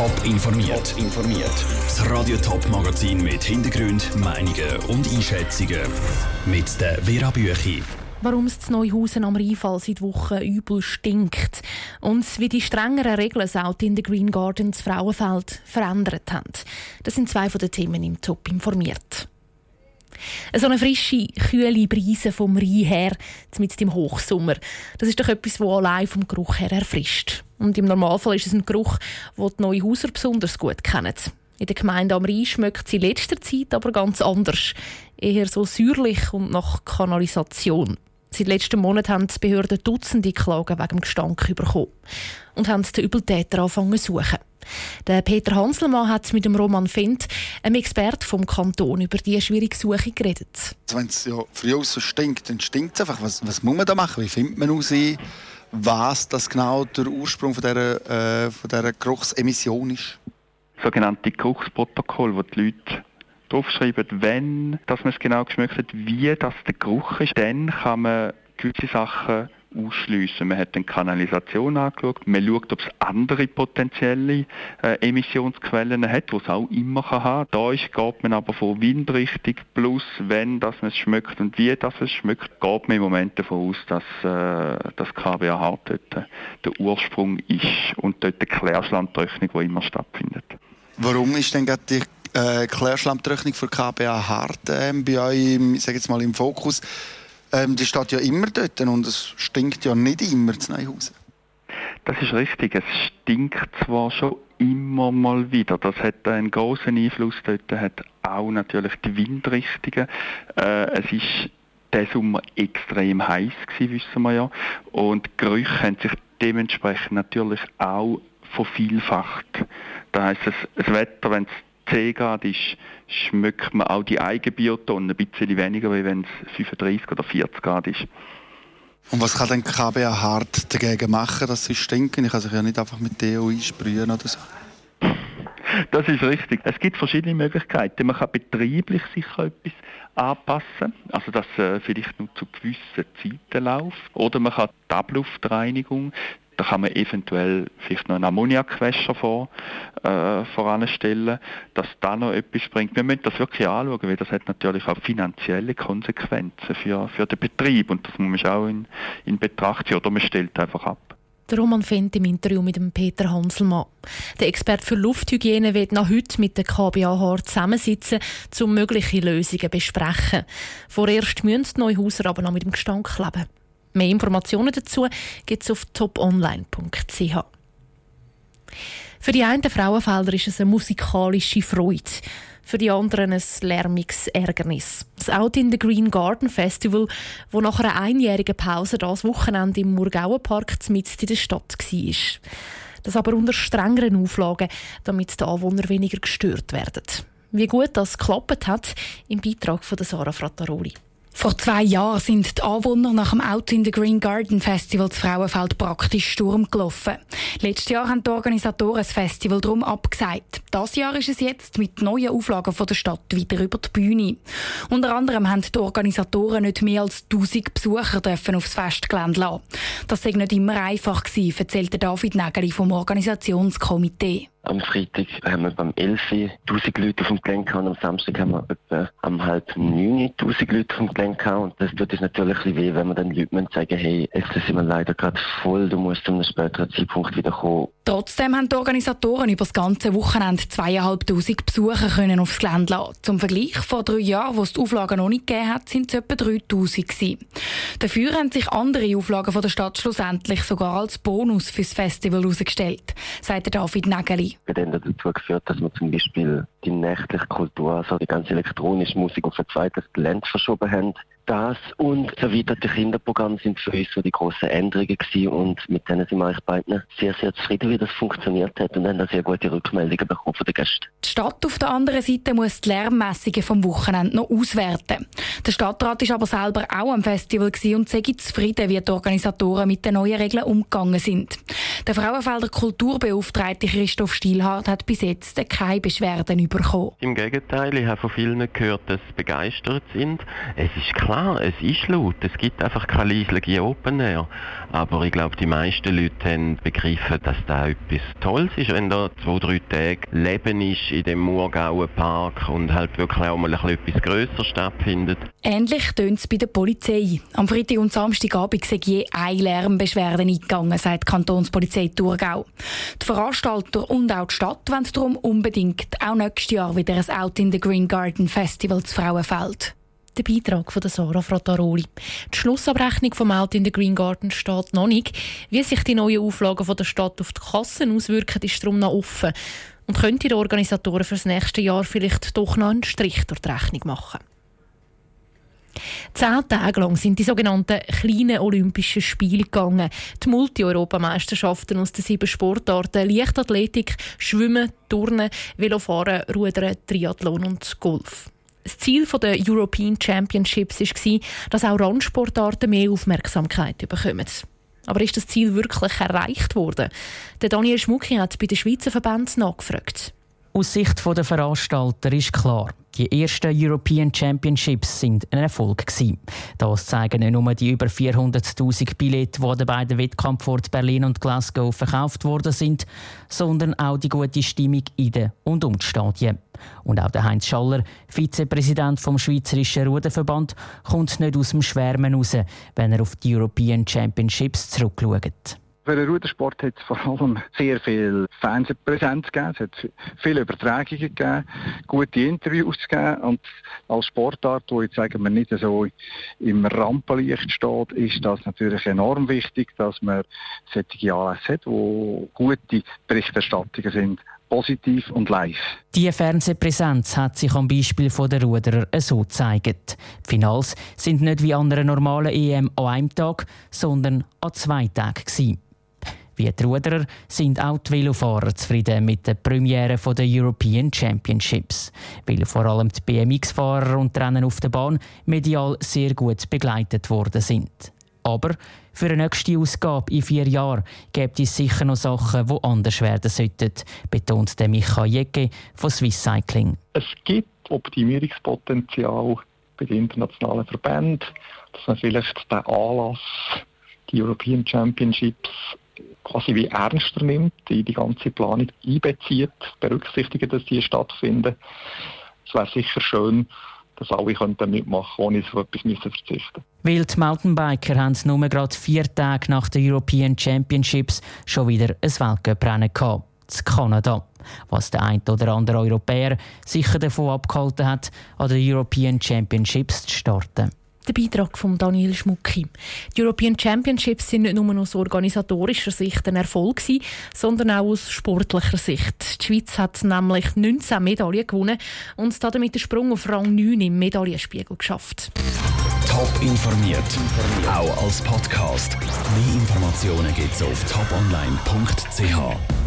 Top informiert. informiert. Das Radio Top Magazin mit Hintergrund, Meinungen und Einschätzungen mit der Vera Büchi. Warum es zu Neuhausen am Rheinfall seit Wochen übel stinkt und wie die strengeren Regeln auch in der Green Gardens Frauenfeld verändert haben. Das sind zwei von den Themen im Top informiert. So eine frische, kühle Brise vom Rhein her, mit dem Hochsommer. Das ist doch etwas, das allein vom Geruch her erfrischt. Und im Normalfall ist es ein Geruch, den die Neuhauser besonders gut kennen. In der Gemeinde am Rhein schmeckt es in letzter Zeit aber ganz anders. Eher so säuerlich und nach Kanalisation. Seit letztem Monat haben die Behörden Dutzende Klagen wegen Gestank bekommen und haben den Übeltäter angefangen zu suchen. Der Peter Hanselmann hat mit dem Roman Fendt, einem Experten vom Kanton, über diese schwierige Suche geredet. Wenn es ja früh so stinkt, dann stinkt es einfach. Was, was muss man da machen? Wie findet man heraus, was das genau der Ursprung von dieser, äh, von dieser Geruchsemission ist? Sogenannte Geruchsprotokoll, wo die Leute draufschreiben, wenn dass man es genau geschmeckt hat, wie das der Geruch ist, dann kann man gewisse Sachen ausschliessen. Man hat eine Kanalisation angeschaut, man schaut, ob es andere potenzielle äh, Emissionsquellen hat, die es auch immer kann haben Da ist, geht man aber von Windrichtung plus, wenn man es schmeckt und wie das es schmeckt, geht man im Moment davon aus, dass äh, das KBAH dort der Ursprung ist und dort die Klärschlammtrocknung, die immer stattfindet. Warum ist denn gerade die äh, Klärschlammtrocknung für KBA Hart äh, bei euch im, sag jetzt mal, im Fokus? Ähm, die steht ja immer dort und es stinkt ja nicht immer zu Neuhausen. Das ist richtig. Es stinkt zwar schon immer mal wieder. Das hat einen großen Einfluss. Dort hat auch natürlich die Windrichtungen. Äh, es ist der Sommer extrem heiß gewesen, wissen wir ja. Und die Gerüche haben sich dementsprechend natürlich auch vervielfacht. Da heißt das Wetter, wenn es 10 Grad ist, schmeckt man auch die Eigenbiotonnen ein bisschen weniger, als wenn es 35 oder 40 Grad ist. Und was kann denn KBA hart dagegen machen, dass sie stinken? Ich kann sich ja nicht einfach mit Deo einsprühen oder so. Das ist richtig. Es gibt verschiedene Möglichkeiten. Man kann betrieblich sicher etwas anpassen, also dass äh, vielleicht nur zu gewissen Zeiten läuft. Oder man kann die Abluftreinigung da kann man eventuell vielleicht noch einen Ammoniakwäscher vor, äh, voranstellen, dass da noch etwas bringt. Wir müssen das wirklich anschauen, weil das hat natürlich auch finanzielle Konsequenzen für, für den Betrieb und das muss man auch in, in Betracht ziehen oder man stellt einfach ab. Der Roman Fendt im Interview mit dem Peter Hanselmann. Der Experte für Lufthygiene wird noch heute mit der KBAH zusammensitzen, um mögliche Lösungen zu besprechen. Vorerst müssen die Neuhauser aber noch mit dem Gestank leben. Mehr Informationen dazu gibt es auf toponline.ch. Für die einen Frauenfelder ist es eine musikalische Freude, für die anderen ein lärmiges Ärgernis. Das Out in the Green Garden Festival, wo nach einer einjährigen Pause das Wochenende im Murgauenpark mitten in der Stadt war. Das aber unter strengeren Auflagen, damit die Anwohner weniger gestört werden. Wie gut das geklappt hat, im Beitrag von Sarah Frattaroli. Vor zwei Jahren sind die Anwohner nach dem Out in the Green Garden Festival zu Frauenfeld praktisch Sturm gelaufen. Letztes Jahr haben die Organisatoren das Festival darum abgesagt. Das Jahr ist es jetzt mit neuen Auflagen von der Stadt wieder über die Bühne. Unter anderem haben die Organisatoren nicht mehr als 1000 Besucher dürfen aufs Festgelände lassen. Das sei nicht immer einfach gewesen, erzählte David Nägeli vom Organisationskomitee. Am Freitag haben wir beim 11 1000 Leute auf dem Gelände und am Samstag haben wir etwa am halb 9 1000 Leute auf dem Gelände und das tut uns natürlich ein weh, wenn wir dann Leuten sagen, hey, jetzt sind wir leider gerade voll, du musst zu einem späteren Zeitpunkt wieder kommen. Trotzdem haben die Organisatoren über das ganze Wochenende zweieinhalbtausend Besucher können aufs Gelände lassen. Zum Vergleich, vor drei Jahren, wo es die Auflagen noch nicht gegeben hat, sind es etwa 3000 gewesen. Dafür haben sich andere Auflagen von der Stadt schlussendlich sogar als Bonus fürs Festival herausgestellt, sagt David Nageli hat dann dazu geführt, dass wir zum Beispiel die nächtliche Kultur, also die ganze elektronische Musik auf ein zweites Gelände verschoben haben das und das erweiterte Kinderprogramm sind für uns so die grossen Änderungen gewesen und mit denen sind wir eigentlich beide sehr, sehr zufrieden, wie das funktioniert hat und haben da sehr gute Rückmeldungen bekommen von den Gästen. Die Stadt auf der anderen Seite muss die Lärmmessungen vom Wochenende noch auswerten. Der Stadtrat ist aber selber auch am Festival und sei zufrieden, wie die Organisatoren mit den neuen Regeln umgegangen sind. Der Frauenfelder Kulturbeauftragte Christoph Stielhardt hat bis jetzt keine Beschwerden bekommen. Im Gegenteil, ich habe von vielen gehört, dass sie begeistert sind. Es ist klar, klar, es ist laut. Es gibt einfach keine leisliche Open Air. Aber ich glaube, die meisten Leute haben begriffen, dass da etwas Tolles ist, wenn da zwei, drei Tage Leben ist in dem Murgauer Park und halt wirklich auch mal etwas grösser stattfindet. Ähnlich tönt es bei der Polizei. Am Freitag und Samstagabend sei je eine Lärmbeschwerde eingegangen, sagt die Kantonspolizei Thurgau. Die Veranstalter und auch die Stadt wollen darum unbedingt auch nächstes Jahr wieder ein Out in the Green Garden Festival zu Frauenfeld. Der Beitrag von Sarah Frattaroli. Die Schlussabrechnung vom Out in the Green Garden steht noch nicht. Wie sich die neuen Auflagen von der Stadt auf die Kassen auswirken, ist darum noch offen. Und könnte die Organisatoren für das nächste Jahr vielleicht doch noch einen Strich durch die Rechnung machen. Zehn Tage lang sind die sogenannten kleinen Olympischen Spiele gegangen. Die Multi-Europameisterschaften aus den sieben Sportarten Leichtathletik, Schwimmen, Turnen, Velofahren, Rudern, Triathlon und Golf. Das Ziel der European Championships war, dass auch Randsportarten mehr Aufmerksamkeit bekommen. Aber ist das Ziel wirklich erreicht worden? Der Daniel Schmucki hat bei den Schweizer Verbänden nachgefragt. Aus Sicht der Veranstalter ist klar, die ersten European Championships sind ein Erfolg gewesen. Das zeigen nicht nur die über 400.000 Billette, die an den beiden Wettkampforten Berlin und Glasgow verkauft worden sind, sondern auch die gute Stimmung in den und um die Stadien. Und auch der Heinz Schaller, Vizepräsident vom Schweizerischen Ruderverband, kommt nicht aus dem Schwärmen raus, wenn er auf die European Championships zurückschaut. Für den Rudersport hat es vor allem sehr viel Fernsehpräsenz gegeben, es hat viele Übertragungen gegeben, gute Interviews gegeben und als Sportart, wo jetzt sagen wir nicht so im Rampenlicht steht, ist das natürlich enorm wichtig, dass man solche Anlässe hat, wo gute Berichterstattungen sind positiv und live. Die Fernsehpräsenz hat sich am Beispiel der Ruderer so gezeigt. Die Finals sind nicht wie an einer normalen EM an einem Tag, sondern an zwei Tagen. Wie die Ruderer sind auch die Velofahrer zufrieden mit der Premiere der European Championships, weil vor allem die BMX-Fahrer und die Rennen auf der Bahn medial sehr gut begleitet worden sind. Aber für eine nächste Ausgabe in vier Jahren gibt es sicher noch Sachen, die anders werden sollten, betont der Michael Jecke von Swiss Cycling. Es gibt Optimierungspotenzial bei den internationalen Verbänden, dass man vielleicht den Anlass, die European Championships, quasi wie ernster nimmt, in die ganze Planung einbezieht, berücksichtigen, dass die stattfinden. Es wäre sicher schön, dass alle könnten mitmachen ohne auf etwas müssen verzichten Weil die Mountainbiker haben nur gerade vier Tage nach den European Championships schon wieder ein Weltcuprennen gehabt. In Kanada. Was der ein oder andere Europäer sicher davon abgehalten hat, an den European Championships zu starten. Der Beitrag von Daniel Schmucki. Die European Championships sind nicht nur aus organisatorischer Sicht ein Erfolg sondern auch aus sportlicher Sicht. Die Schweiz hat nämlich 19 Medaillen gewonnen und damit den Sprung auf Rang 9 im Medaillenspiegel geschafft. Top informiert, auch als Podcast. Mehr Informationen gibt's auf toponline.ch.